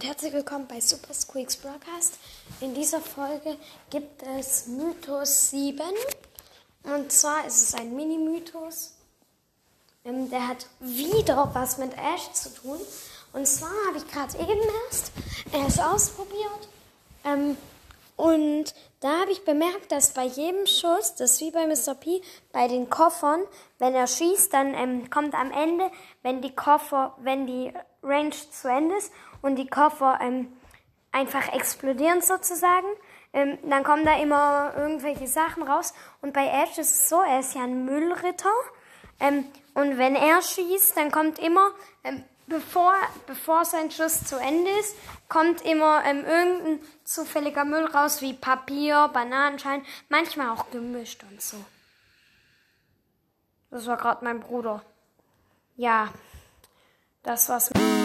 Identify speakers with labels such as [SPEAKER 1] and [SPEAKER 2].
[SPEAKER 1] herzlich willkommen bei Super Squeaks Broadcast. In dieser Folge gibt es Mythos 7. Und zwar ist es ein Mini-Mythos. Ähm, der hat wieder was mit Ash zu tun. Und zwar habe ich gerade eben erst Ash ausprobiert. Ähm, und da habe ich bemerkt, dass bei jedem Schuss, das ist wie bei Mr. P, bei den Koffern, wenn er schießt, dann ähm, kommt am Ende, wenn die Koffer, wenn die Range zu Ende ist und die Koffer ähm, einfach explodieren sozusagen, ähm, dann kommen da immer irgendwelche Sachen raus. Und bei Ash ist es so, er ist ja ein Müllritter. Ähm, und wenn er schießt, dann kommt immer ähm, bevor, bevor sein Schuss zu Ende ist, kommt immer ähm, irgendein zufälliger Müll raus, wie Papier, Bananenschein, manchmal auch gemischt und so. Das war gerade mein Bruder. Ja, das war's.